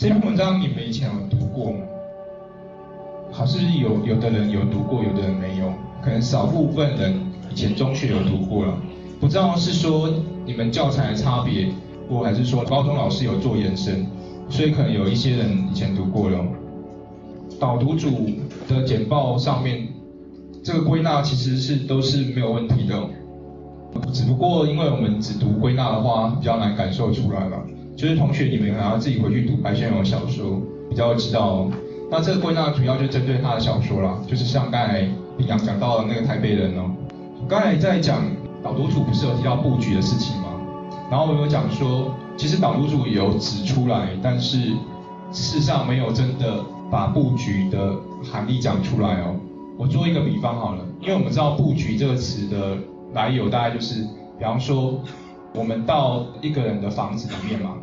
这篇文章你们以前有读过吗？好，是不是有有的人有读过，有的人没有？可能少部分人以前中学有读过了，不知道是说你们教材的差别，或还是说高中老师有做延伸，所以可能有一些人以前读过了。导读组的简报上面，这个归纳其实是都是没有问题的，只不过因为我们只读归纳的话，比较难感受出来了。就是同学你们还要自己回去读白先勇的小说，比较知道。那这个归纳主要就针对他的小说啦，就是像刚才李阳讲到的那个台北人哦。刚才在讲导读组不是有提到布局的事情吗？然后我有讲说，其实导读组有指出来，但是事实上没有真的把布局的含义讲出来哦。我做一个比方好了，因为我们知道布局这个词的来由大概就是，比方说我们到一个人的房子里面嘛，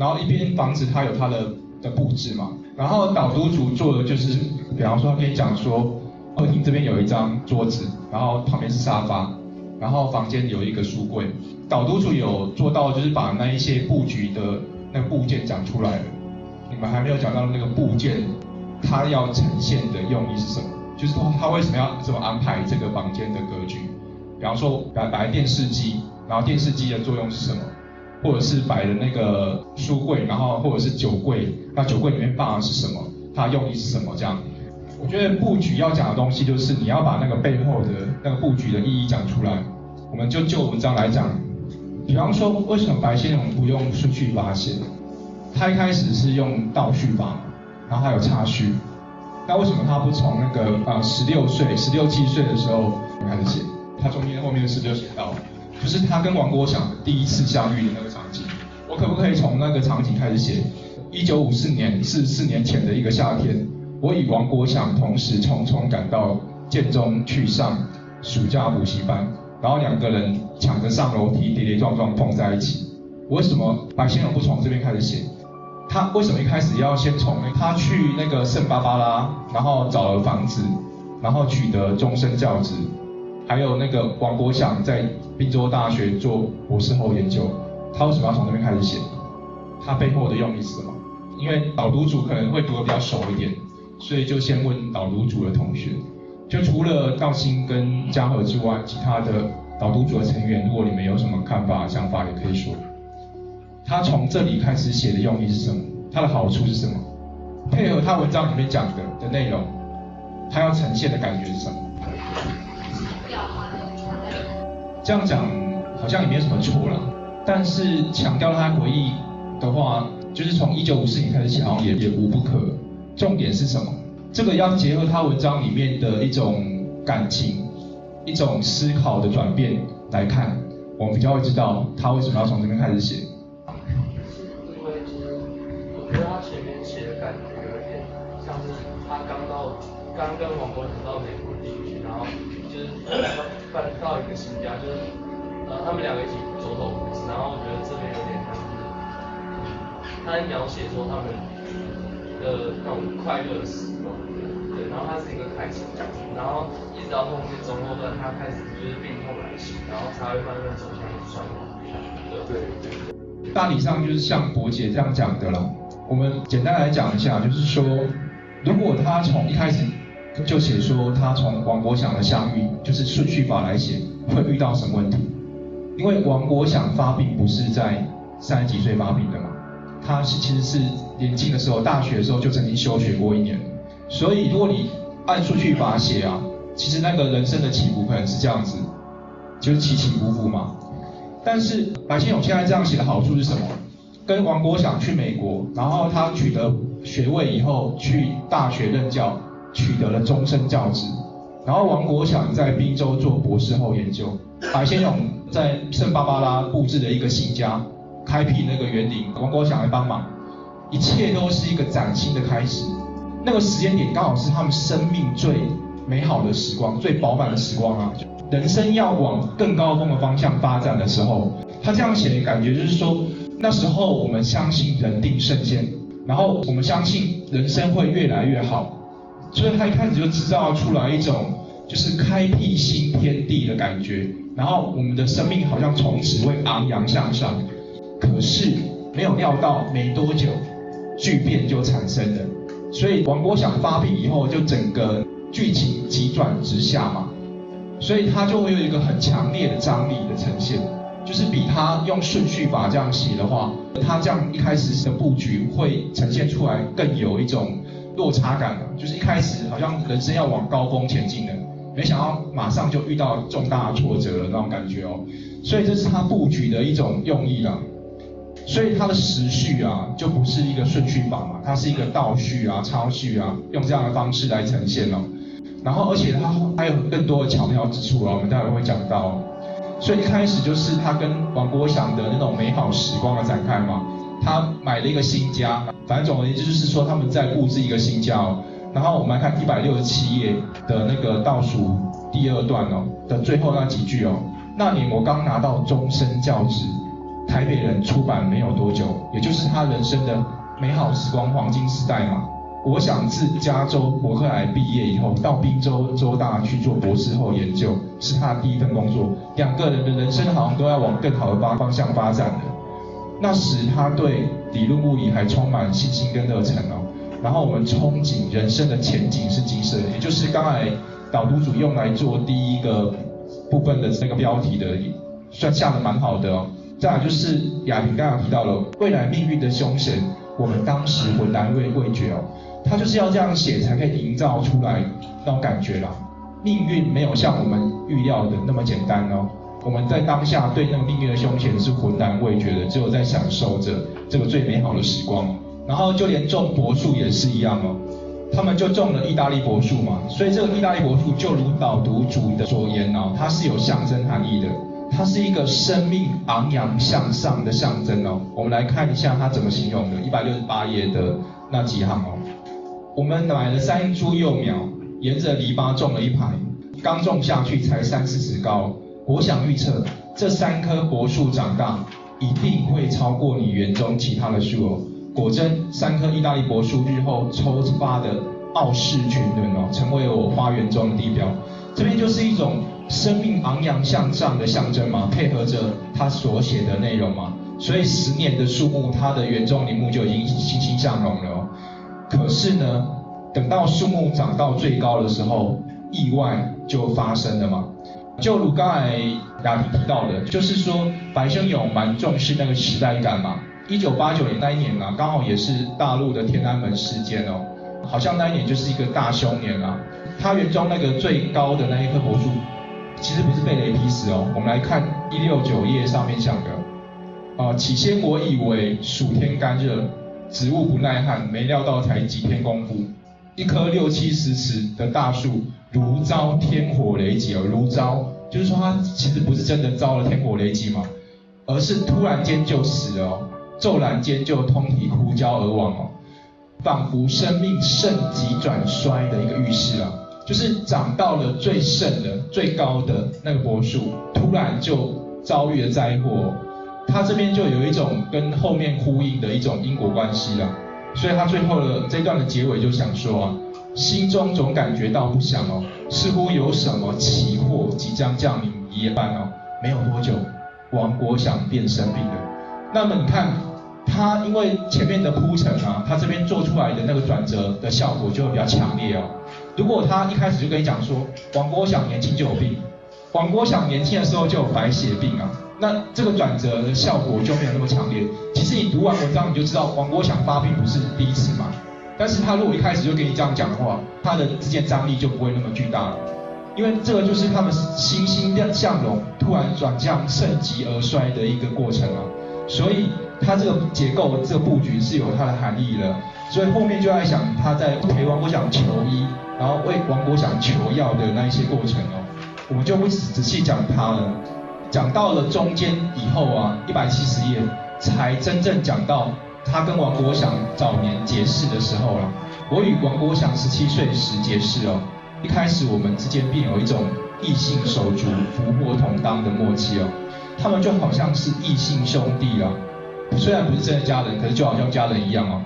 然后一边房子它有它的的布置嘛。然后导读组做的就是，比方说可以讲说，客厅这边有一张桌子，然后旁边是沙发，然后房间有一个书柜。导读组有做到就是把那一些布局的那个部件讲出来了。你们还没有讲到那个部件，它要呈现的用意是什么？就是说它为什么要这么安排这个房间的格局？比方说摆摆电视机，然后电视机的作用是什么？或者是摆的那个书柜，然后或者是酒柜，那酒柜里面放的是什么？它用意是什么？这样，我觉得布局要讲的东西就是你要把那个背后的那个布局的意义讲出来。我们就就文章来讲，比方说为什么白先勇不用顺序法写？他一开始是用倒叙法，然后还有插叙。那为什么他不从那个呃十六岁、十六七岁的时候开始写？他中间后面的事就写到。就是他跟王国祥第一次相遇的那个，我可不可以从那个场景开始写？一九五四年是四年前的一个夏天，我与王国祥同时匆匆赶到建中去上暑假补习班，然后两个人抢着上楼梯，跌跌撞撞碰在一起。为什么白先勇不从这边开始写？他为什么一开始要先从他去那个圣巴巴拉，然后找了房子，然后取得终身教职？还有那个王国祥在滨州大学做博士后研究，他为什么要从这边开始写？他背后的用意是什么？因为导读组可能会读得比较熟一点，所以就先问导读组的同学。就除了道心跟嘉禾之外，其他的导读组的成员，如果你们有什么看法、想法，也可以说。他从这里开始写的用意是什么？他的好处是什么？配合他文章里面讲的的内容，他要呈现的感觉是什么？这样讲好像也没有什么错了，但是强调他回忆的话，就是从一九五四年开始写，好也也无不可。重点是什么？这个要结合他文章里面的一种感情、一种思考的转变来看，我们比较会知道他为什么要从这边开始写。因为我觉得他前面写的感觉有点像是他刚到，刚跟王国到美国地区，然后就是。搬到一个新家，就是呃，他们两个一起走走回然后我觉得这边有点他描写说他们的那种快乐的时光，对，然后它是一个开始，然后一直到后面中后段，他开始就是病痛来袭，然后才会慢慢走向衰亡。对对。大体上就是像博姐这样讲的了。我们简单来讲一下，就是说，如果他从一开始。就写说他从王国祥的相遇，就是顺序法来写，会遇到什么问题？因为王国祥发病不是在三十几岁发病的嘛，他是其实是年轻的时候，大学的时候就曾经休学过一年，所以如果你按顺序法写啊，其实那个人生的起伏可能是这样子，就是起起伏伏嘛。但是白先勇现在这样写的好处是什么？跟王国祥去美国，然后他取得学位以后去大学任教。取得了终身教职，然后王国祥在滨州做博士后研究，白先勇在圣巴巴拉布置的一个新家，开辟那个园林，王国祥来帮忙，一切都是一个崭新的开始。那个时间点刚好是他们生命最美好的时光，最饱满的时光啊！人生要往更高峰的方向发展的时候，他这样写的感觉就是说，那时候我们相信人定胜天，然后我们相信人生会越来越好。所以他一开始就制造出来一种就是开辟新天地的感觉，然后我们的生命好像从此会昂扬向上。可是没有料到没多久，巨变就产生了。所以王国祥发病以后，就整个剧情急转直下嘛，所以他就会有一个很强烈的张力的呈现，就是比他用顺序法这样写的话，他这样一开始的布局会呈现出来更有一种落差感就是一开始好像人生要往高峰前进的，没想到马上就遇到重大挫折了那种感觉哦，所以这是他布局的一种用意了。所以它的时序啊，就不是一个顺序法嘛，它是一个倒序啊、抄序啊，用这样的方式来呈现哦。然后，而且它还有更多的巧妙之处啊，我们待会会讲到。所以一开始就是他跟王国祥的那种美好时光的展开嘛。他买了一个新家，反正总而言之就是说他们在布置一个新家哦。然后我们来看一百六十七页的那个倒数第二段哦的最后那几句哦。那年我刚拿到终身教职。台北人出版没有多久，也就是他人生的美好时光黄金时代嘛。我想自加州伯克莱毕业以后，到宾州州大去做博士后研究，是他第一份工作。两个人的人生好像都要往更好的方方向发展了。那时他对理论物理还充满信心跟热忱哦。然后我们憧憬人生的前景是金色，也就是刚才导读组用来做第一个部分的那个标题的，算下的蛮好的哦。再来就是亚萍刚刚提到了未来命运的凶险，我们当时浑然未未觉哦，他就是要这样写才可以营造出来那种感觉啦。命运没有像我们预料的那么简单哦，我们在当下对那个命运的凶险是浑然未觉的，只有在享受着这个最美好的时光。然后就连种柏树也是一样哦，他们就种了意大利柏树嘛，所以这个意大利柏树就如导读主的所言哦，它是有象征含义的。它是一个生命昂扬向上的象征哦。我们来看一下它怎么形容的，一百六十八页的那几行哦。我们买了三株幼苗，沿着篱笆种了一排，刚种下去才三四尺高。我想预测，这三棵柏树长大一定会超过你园中其他的树哦。果真，三棵意大利柏树日后抽发的傲视群伦哦，成为我花园中的地标。这边就是一种。生命昂扬向上的象征嘛，配合着他所写的内容嘛，所以十年的树木，它的园中林木就已经欣欣向荣了。可是呢，等到树木长到最高的时候，意外就发生了嘛。就如刚才雅婷提到的，就是说白先勇蛮重视那个时代感嘛。一九八九年那一年啊，刚好也是大陆的天安门事件哦，好像那一年就是一个大凶年啊。他园中那个最高的那一棵柏树。其实不是被雷劈死哦，我们来看一六九页上面讲的，啊，起先我以为暑天干热，植物不耐旱，没料到才几天功夫，一棵六七十尺的大树如遭天火雷击哦，如遭，就是说它其实不是真的遭了天火雷击嘛，而是突然间就死了哦，骤然间就通体枯焦而亡哦，仿佛生命盛极转衰的一个预示啊。就是长到了最盛的、最高的那个柏树，突然就遭遇了灾祸，他这边就有一种跟后面呼应的一种因果关系了。所以他最后的这段的结尾就想说啊，心中总感觉到不祥哦，似乎有什么奇祸即将降临一夜半哦。没有多久，王国祥便生病了。那么你看，他因为前面的铺陈啊，他这边做出来的那个转折的效果就会比较强烈哦。如果他一开始就跟你讲说，王国祥年轻就有病，王国祥年轻的时候就有白血病啊，那这个转折的效果就没有那么强烈。其实你读完文章你就知道，王国祥发病不是第一次嘛。但是他如果一开始就跟你这样讲的话，他的之间张力就不会那么巨大了，因为这个就是他们欣欣向荣突然转向盛极而衰的一个过程啊。所以他这个结构、这个布局是有它的含义的。所以后面就在想他在陪王国祥求医。然后为王国祥求药的那一些过程哦，我们就不仔细讲他了。讲到了中间以后啊，一百七十页才真正讲到他跟王国祥早年结识的时候了。我与王国祥十七岁时结识哦，一开始我们之间便有一种异性手足、福祸同当的默契哦。他们就好像是异性兄弟啊，虽然不是真的家人，可是就好像家人一样哦。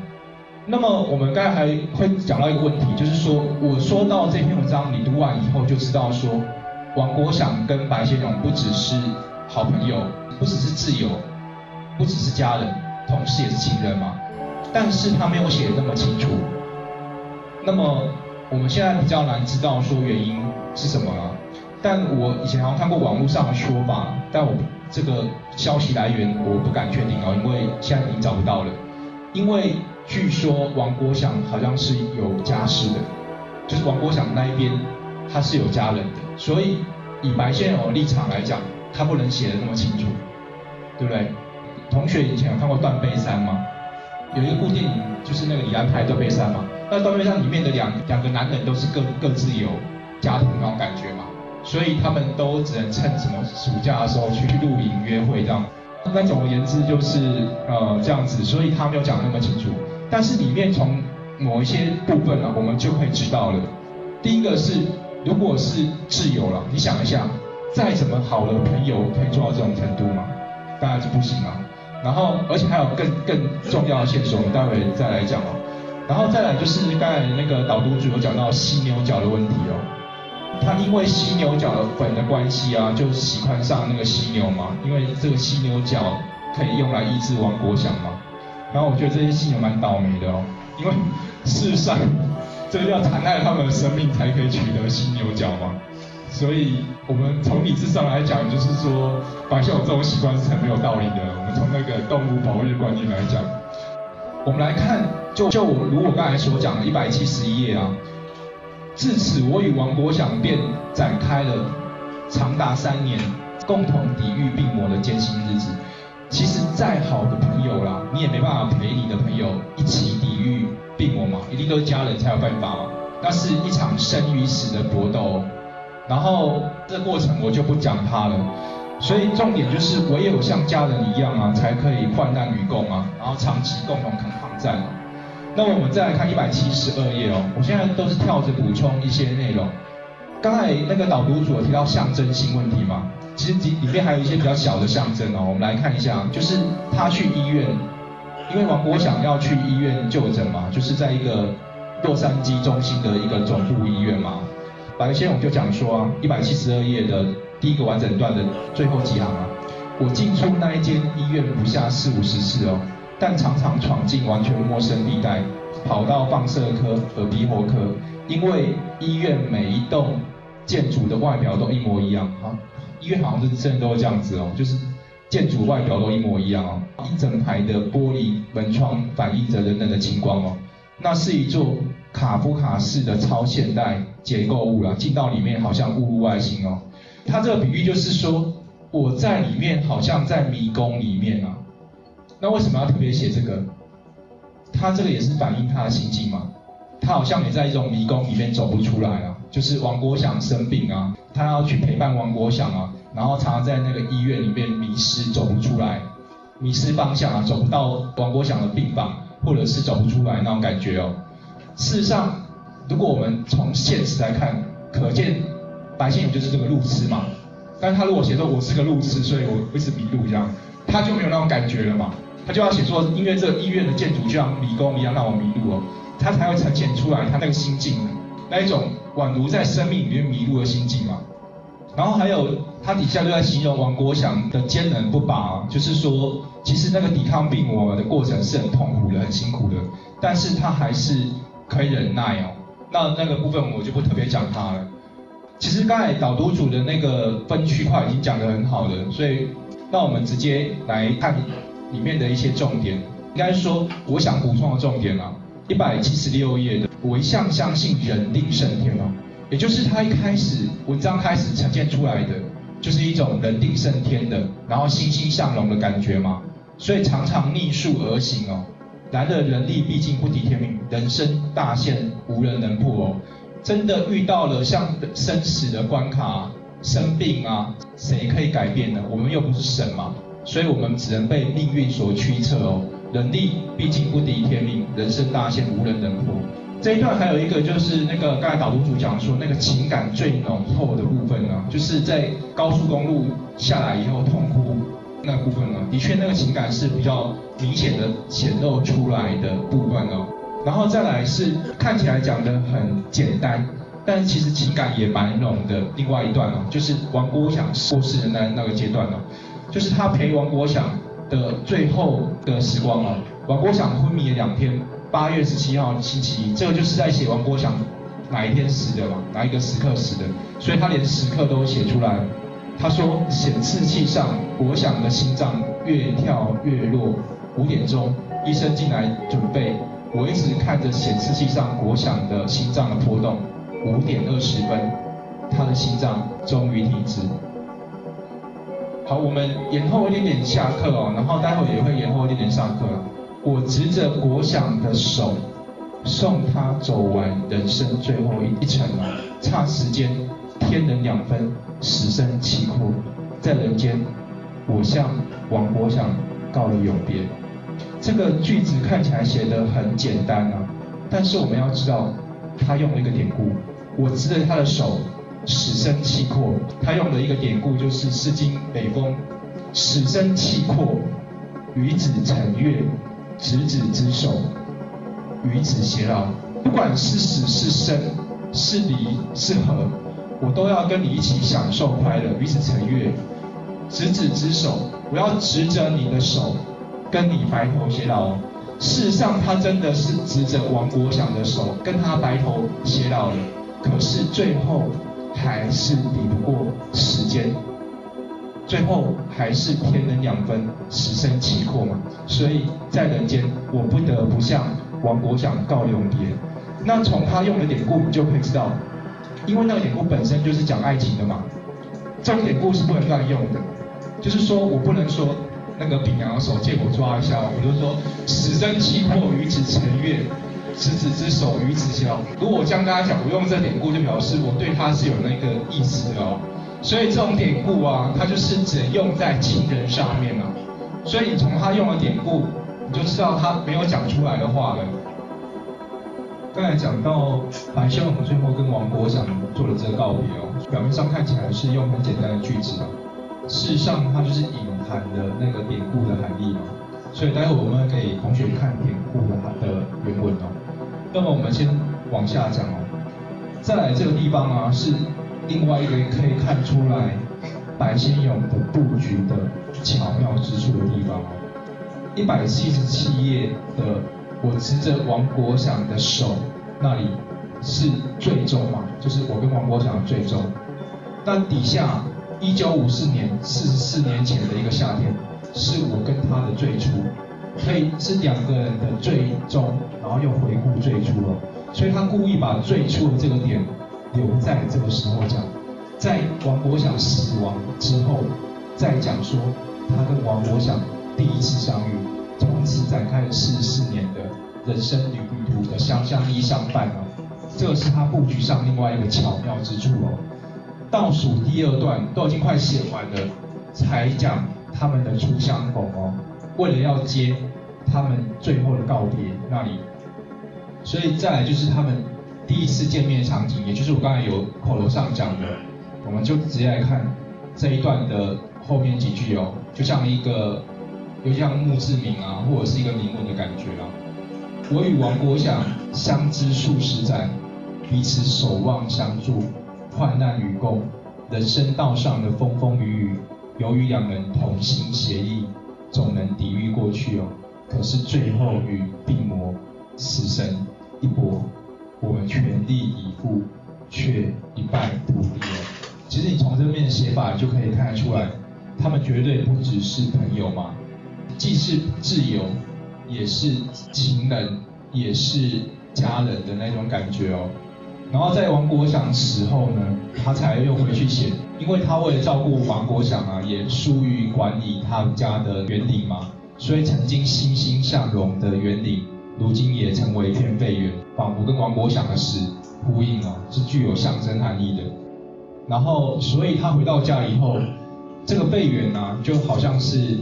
那么我们刚才还会讲到一个问题，就是说我说到这篇文章，你读完以后就知道说，王国祥跟白先勇不只是好朋友，不只是挚友，不只是家人，同时也是情人嘛。但是他没有写那么清楚。那么我们现在比较难知道说原因是什么了。但我以前好像看过网络上的说法，但我这个消息来源我不敢确定哦，因为现在已经找不到了。因为据说王国祥好像是有家室的，就是王国祥那一边他是有家人的，所以以白先勇的立场来讲，他不能写的那么清楚，对不对？同学以前有看过《断背山》吗？有一部电影就是那个李安拍《断背山》嘛，那《断背山》里面的两两个男人都是各各自有家庭那种感觉，所以他们都只能趁什么暑假的时候去露营约会这样。那总而言之就是呃这样子，所以他没有讲那么清楚。但是里面从某一些部分呢，我们就可以知道了。第一个是，如果是挚友了，你想一下，再怎么好的朋友可以做到这种程度吗？当然是不行啊。然后，而且还有更更重要的线索，我们待会再来讲哦。然后再来就是刚才那个导读组有讲到犀牛角的问题哦。他因为犀牛角粉的关系啊，就喜欢上那个犀牛嘛，因为这个犀牛角可以用来医治王国祥嘛。然后我觉得这些犀牛蛮倒霉的哦，因为事实上这个要残害他们的生命才可以取得犀牛角嘛。所以我们从理智上来讲，就是说白秀这种习惯是很没有道理的。我们从那个动物保育观念来讲，我们来看，就就我如我刚才所讲的一百七十一页啊，自此我与王国祥便展开了长达三年共同抵御病魔的艰辛日子。其实再好的朋友啦，你也没办法陪你的朋友一起抵御病魔嘛，一定都是家人才有办法嘛。那是一场生与死的搏斗。然后这过程我就不讲它了，所以重点就是唯有像家人一样啊，才可以患难与共啊，然后长期共同抗抗战。那我们再来看一百七十二页哦，我现在都是跳着补充一些内容。刚才那个导读组有提到象征性问题嘛，其实里里面还有一些比较小的象征哦，我们来看一下，就是他去医院，因为王国想要去医院就诊嘛，就是在一个洛杉矶中心的一个总部医院嘛。白先勇就讲说啊，一百七十二页的第一个完整段的最后几行啊，我进出那一间医院不下四五十次哦，但常常闯进完全陌生地带，跑到放射科、和鼻喉科，因为医院每一栋建筑的外表都一模一样啊，医院好像是真的都是这样子哦，就是建筑外表都一模一样哦，一整排的玻璃门窗反映着人人的金光哦，那是一座。卡夫卡式的超现代结构物了，进到里面好像误入外星哦。他这个比喻就是说，我在里面好像在迷宫里面啊。那为什么要特别写这个？他这个也是反映他的心境嘛。他好像也在一种迷宫里面走不出来啊。就是王国祥生病啊，他要去陪伴王国祥啊，然后常常在那个医院里面迷失，走不出来，迷失方向啊，走不到王国祥的病房，或者是走不出来那种感觉哦。事实上，如果我们从现实来看，可见白先勇就是这个路痴嘛。但他如果写说我是个路痴，所以我一直迷路这样，他就没有那种感觉了嘛。他就要写说，因为这个医院的建筑就像迷宫一样让我迷路哦，他才会呈现出来他那个心境，那一种宛如在生命里面迷路的心境嘛。然后还有他底下就在形容王国祥的坚韧不拔，就是说，其实那个抵抗病魔的过程是很痛苦的、很辛苦的，但是他还是。可以忍耐哦，那那个部分我就不特别讲他了。其实刚才导读组的那个分区块已经讲得很好了，所以那我们直接来看里面的一些重点。应该说，我想补充的重点啊，一百七十六页的，我一向相信人定胜天哦，也就是他一开始文章开始呈现出来的，就是一种人定胜天的，然后欣欣向荣的感觉嘛，所以常常逆数而行哦。然而人力毕竟不敌天命，人生大限无人能破哦。真的遇到了像生死的关卡、生病啊，谁可以改变呢？我们又不是神嘛，所以我们只能被命运所驱策哦。人力毕竟不敌天命，人生大限无人能破。这一段还有一个就是那个刚才导读组讲说，那个情感最浓厚的部分呢，就是在高速公路下来以后痛哭。那部分呢，的确那个情感是比较明显的显露出来的部分哦。然后再来是看起来讲的很简单，但是其实情感也蛮浓的。另外一段哦，就是王国祥过世的那那个阶段哦，就是他陪王国祥的最后的时光哦。王国祥昏迷了两天，八月十七号星期一，这个就是在写王国祥哪一天死的嘛，哪一个时刻死的，所以他连时刻都写出来。他说显示器上国祥的心脏越跳越弱，五点钟医生进来准备，我一直看着显示器上国祥的心脏的波动，五点二十分，他的心脏终于停止。好，我们延后一点点下课哦，然后待会也会延后一点点上课。我执着国祥的手，送他走完人生最后一一程！差时间，天人两分，死生契阔，在人间，我向王国祥告了永别。这个句子看起来写的很简单啊，但是我们要知道，他用了一个典故。我执着他的手。死生契阔，他用的一个典故就是《诗经·北风》：“死生契阔，与子成悦，执子之手，与子偕老。”不管是死是生，是离是合，我都要跟你一起享受快乐，与子成悦，执子之手。我要执着你的手，跟你白头偕老。事实上，他真的是执着王国祥的手，跟他白头偕老了。可是最后。还是比不过时间，最后还是天人两分，死生契阔嘛。所以在人间，我不得不向王国祥告永别。那从他用的典故，你就可以知道，因为那个典故本身就是讲爱情的嘛。这种典故是不能乱用的，就是说我不能说那个丙阳的手借我抓一下，我就说死生契阔，与子成悦。执子之手，与子偕老。如果我这样跟他讲，我用这典故就表示我对他是有那个意思哦。所以这种典故啊，它就是只用在情人上面啊。所以你从他用的典故，你就知道他没有讲出来的话了。刚才讲到白秀龙最后跟王国祥做了这个告别哦，表面上看起来是用很简单的句子啊，事实上它就是隐含的那个典故的含义嘛。所以待会我们给同学看典故的它的原文哦。那么我们先往下讲哦。再来这个地方啊，是另外一个可以看出来白先勇的布局的巧妙之处的地方哦。一百七十七页的，我执着王国祥的手那里是最终嘛，就是我跟王国祥的最终。但底下一九五四年，四十四年前的一个夏天。是我跟他的最初，所以是两个人的最终，然后又回顾最初了。所以他故意把最初的这个点留在这个时候讲，在王国祥死亡之后，再讲说他跟王国祥第一次相遇，从此展开了四十四年的人生旅途的相相依相伴哦。这是他布局上另外一个巧妙之处哦。倒数第二段都已经快写完了，才讲。他们的初相逢哦，为了要接他们最后的告别那里，所以再来就是他们第一次见面的场景，也就是我刚才有口头上讲的，我们就直接来看这一段的后面几句哦，就像一个有像墓志铭啊，或者是一个铭文的感觉啊。我与王国祥相知数十载，彼此守望相助，患难与共，人生道上的风风雨雨。由于两人同心协力，总能抵御过去哦。可是最后与病魔、死神一搏，我们全力以赴，却一败涂地哦。其实你从这面写法就可以看得出来，他们绝对不只是朋友嘛，既是挚友，也是情人，也是家人的那种感觉哦。然后在王国祥死后呢，他才又回去写，因为他为了照顾王国祥啊，也疏于管理他们家的园林嘛，所以曾经欣欣向荣的园林，如今也成为一片废园，仿佛跟王国祥的死呼应哦，是具有象征含义的。然后，所以他回到家以后，这个废园呢，就好像是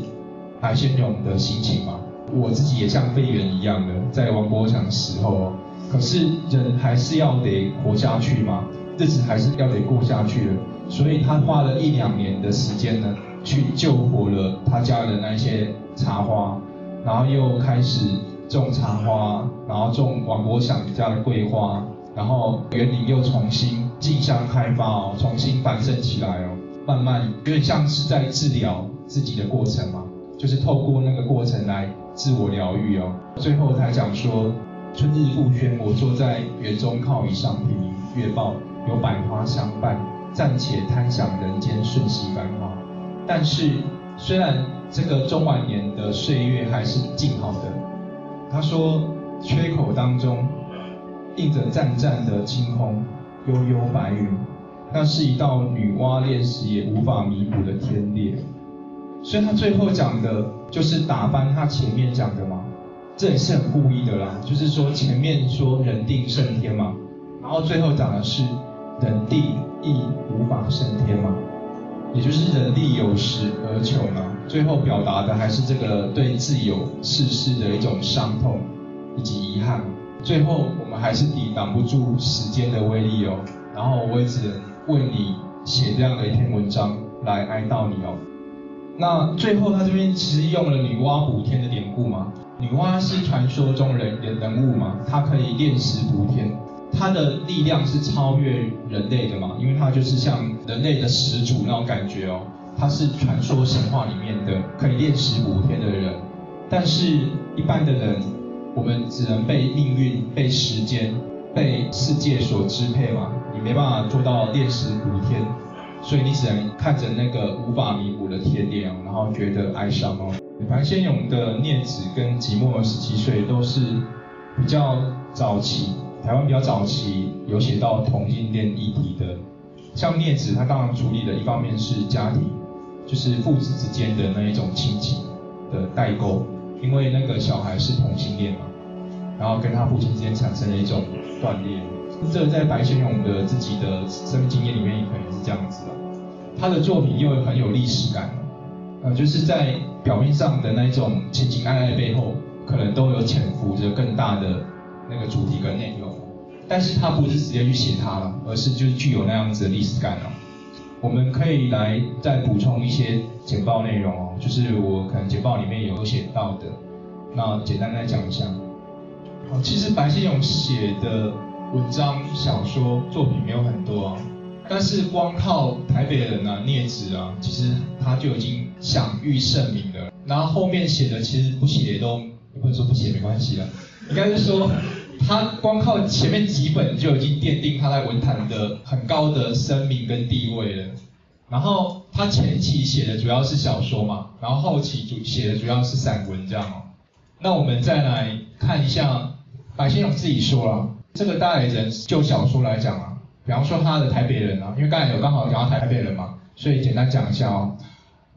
白先勇的心情嘛，我自己也像废园一样的，在王国祥死后。可是人还是要得活下去嘛，日子还是要得过下去的，所以他花了一两年的时间呢，去救活了他家的那些茶花，然后又开始种茶花，然后种王国祥家的桂花，然后园林又重新竞相开发哦，重新繁盛起来哦，慢慢有点像是在治疗自己的过程嘛，就是透过那个过程来自我疗愈哦。最后才讲说，春日复轩，我坐在园中靠椅上，品月报，有百花相伴，暂且贪享人间瞬息繁华。但是虽然这个中晚年的岁月还是静好的，他说缺口当中映着湛湛的青空，悠悠白云，那是一道女娲炼石也无法弥补的天裂。所以他最后讲的就是打翻他前面讲的嘛，这也是很故意的啦。就是说前面说人定胜天嘛，然后最后讲的是人定亦无法胜天嘛，也就是人力有时而穷嘛。最后表达的还是这个对自由世事的一种伤痛以及遗憾。最后我们还是抵挡不住时间的威力哦，然后我也只能为你写这样的一篇文章来哀悼你哦。那最后他这边其实用了女娲补天的典故嘛，女娲是传说中人人人物嘛，她可以炼石补天，她的力量是超越人类的嘛，因为她就是像人类的始祖那种感觉哦，她是传说神话里面的可以炼石补天的人，但是一般的人，我们只能被命运、被时间、被世界所支配嘛，你没办法做到炼石补天。所以你只能看着那个无法弥补的天裂哦，然后觉得哀伤哦。白先勇的《孽子》跟《寂寞的十七岁》都是比较早期，台湾比较早期有写到同性恋议题的。像《孽子》，他当然处理的一方面是家庭，就是父子之间的那一种亲情的代沟，因为那个小孩是同性恋嘛，然后跟他父亲之间产生了一种断裂。这在白先勇的自己的生命经验里面，也可能是这样子的。他的作品又很有历史感，呃，就是在表面上的那种情情爱爱背后，可能都有潜伏着更大的那个主题跟内容。但是他不是直接去写它了，而是就是具有那样子的历史感哦。我们可以来再补充一些简报内容哦，就是我可能简报里面有写到的，那简单来讲一下。哦，其实白先勇写的。文章、小说作品没有很多啊，但是光靠台北人啊、聂子啊，其实他就已经享誉盛名了。然后后面写的其实不写也都，不能说不写没关系了，应该是说他光靠前面几本就已经奠定他在文坛的很高的声名跟地位了。然后他前期写的主要是小说嘛，然后后期主写的主要是散文这样哦。那我们再来看一下白先勇自己说了。这个大人就小说来讲啊，比方说他的台北人啊，因为刚才有刚好讲到台北人嘛，所以简单讲一下哦。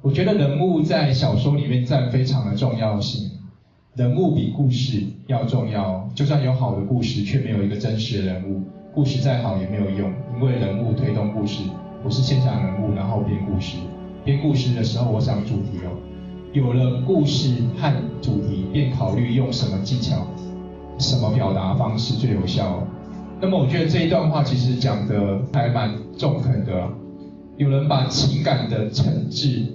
我觉得人物在小说里面占非常的重要性，人物比故事要重要。就算有好的故事，却没有一个真实的人物，故事再好也没有用，因为人物推动故事。我是先讲人物，然后编故事。编故事的时候，我想主题哦，有了故事和主题，便考虑用什么技巧。什么表达方式最有效？那么我觉得这一段话其实讲的还蛮中肯的。有人把情感的诚挚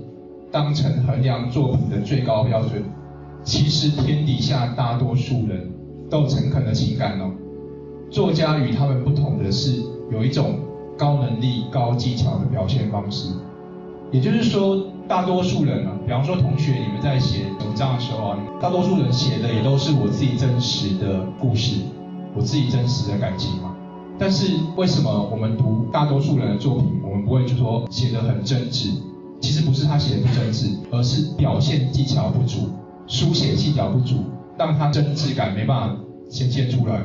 当成衡量作品的最高标准，其实天底下大多数人都有诚恳的情感哦。作家与他们不同的是，有一种高能力、高技巧的表现方式。也就是说，大多数人啊，比方说同学，你们在写文章的时候啊，大多数人写的也都是我自己真实的故事，我自己真实的感情嘛。但是为什么我们读大多数人的作品，我们不会就说写的很真挚？其实不是他写的不真挚，而是表现技巧不足，书写技巧不足，让他真挚感没办法显现出来。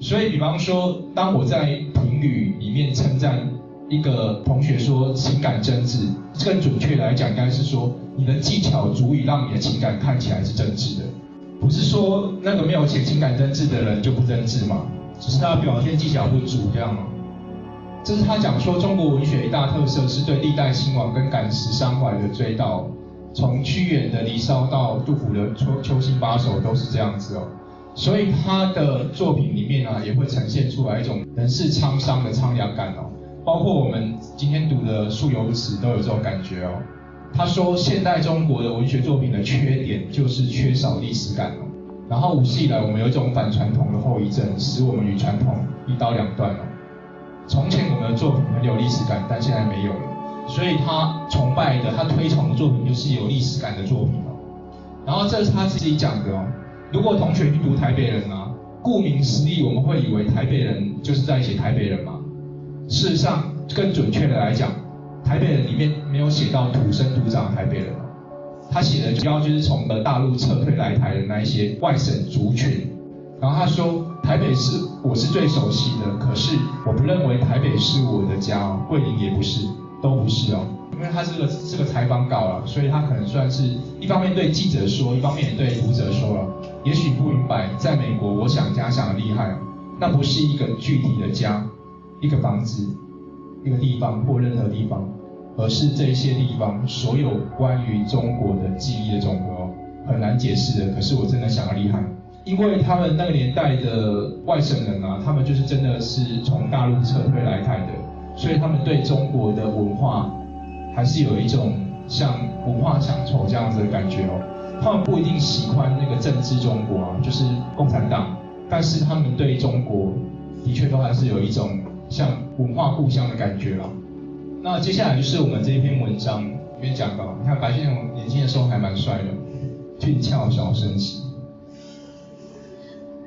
所以，比方说，当我在评语里面称赞。一个同学说情感真挚，更准确来讲，应该是说你的技巧足以让你的情感看起来是真挚的，不是说那个没有写情感真挚的人就不真挚嘛，只是他表现技巧不足这样嘛。这是他讲说中国文学一大特色是对历代兴亡跟感时伤怀的追悼，从屈原的《离骚》到杜甫的《秋秋兴八首》都是这样子哦，所以他的作品里面呢也会呈现出来一种人世沧桑的苍凉感哦。包括我们今天读的《素有词》都有这种感觉哦。他说，现代中国的文学作品的缺点就是缺少历史感。然后五世以来，我们有一种反传统的后遗症，使我们与传统一刀两断了。从前我们的作品很有历史感，但现在没有了。所以他崇拜的、他推崇的作品就是有历史感的作品哦。然后这是他自己讲的。如果同学去读台北人啊，顾名思义，我们会以为台北人就是在写台北人嘛。事实上，更准确的来讲，台北人里面没有写到土生土长的台北人，他写的主要就是从呃大陆撤退来台的那一些外省族群。然后他说，台北是我是最熟悉的，可是我不认为台北是我的家，桂林也不是，都不是哦。因为他这个是个采访稿了，所以他可能算是一方面对记者说，一方面也对读者说了。也许不明白，在美国，我想家想的厉害，那不是一个具体的家，一个房子，一个地方或任何地方，而是这些地方所有关于中国的记忆的总和，很难解释的。可是我真的想要厉害，因为他们那个年代的外省人啊，他们就是真的是从大陆撤退来台的，所以他们对中国的文化。还是有一种像文化乡愁这样子的感觉哦。他们不一定喜欢那个政治中国啊，就是共产党，但是他们对中国的确都还是有一种像文化故乡的感觉了。那接下来就是我们这一篇文章里面讲到，你看白先勇年轻的时候还蛮帅的，俊俏小生气。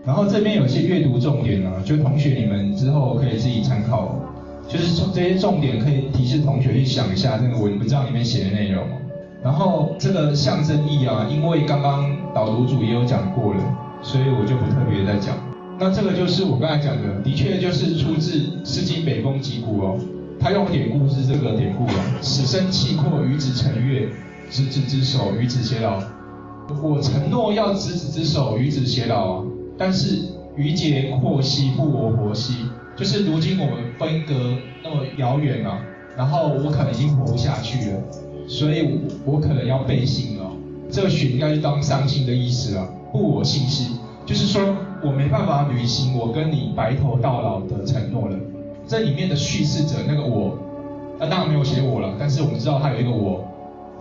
然后这边有些阅读重点呢，就同学你们之后可以自己参考。就是从这些重点可以提示同学去想一下那个文文章里面写的内容。然后这个象征意啊，因为刚刚导读组也有讲过了，所以我就不特别再讲。那这个就是我刚才讲的，的确就是出自《诗经·北风·击鼓》哦。他用典故是这个典故啊：“死生契阔，与子成悦，执子之手，与子偕老。”我承诺要执子之手，与子偕老啊，但是于节阔兮，不我活兮。就是如今我们分隔那么遥远啊，然后我可能已经活不下去了，所以我可能要背信了。这个“许”应该是当伤心的意思了，不我信兮，就是说我没办法履行我跟你白头到老的承诺了。这里面的叙事者那个我，那当然没有写我了，但是我们知道他有一个我。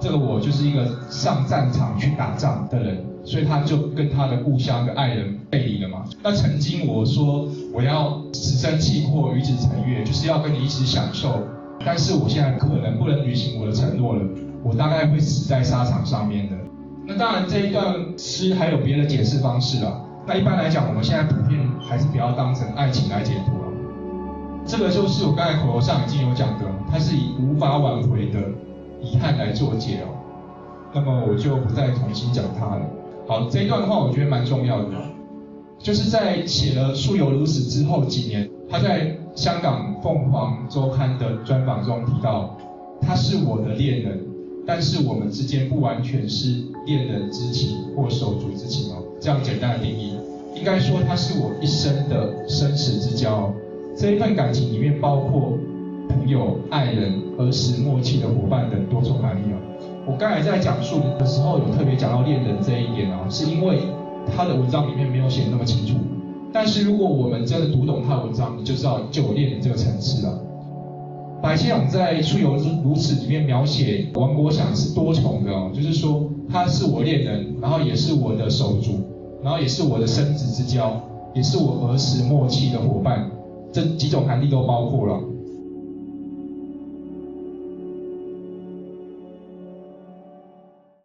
这个我就是一个上战场去打仗的人，所以他就跟他的故乡的爱人背离了嘛。那曾经我说我要死生契阔，与子成悦，就是要跟你一起享受，但是我现在可能不能履行我的承诺了，我大概会死在沙场上面的。那当然这一段诗还有别的解释方式了。那一般来讲，我们现在普遍还是不要当成爱情来解读。这个就是我刚才口头上已经有讲的，它是以无法挽回的。遗憾来作解哦，那么我就不再重新讲它了。好，这一段话我觉得蛮重要的，就是在写了《素有如此》之后几年，他在香港《凤凰周刊》的专访中提到，他是我的恋人，但是我们之间不完全是恋人之情或手足之情哦，这样简单的定义，应该说他是我一生的生死之交。这一份感情里面包括。朋友、爱人、儿时默契的伙伴等多重含义啊。我刚才在讲述的时候有特别讲到恋人这一点啊，是因为他的文章里面没有写那么清楚。但是如果我们真的读懂他的文章，你就知道就有恋人这个层次了。白先勇在《出游如此》里面描写王国祥是多重的哦，就是说他是我恋人，然后也是我的手足，然后也是我的生子之交，也是我儿时默契的伙伴，这几种含义都包括了。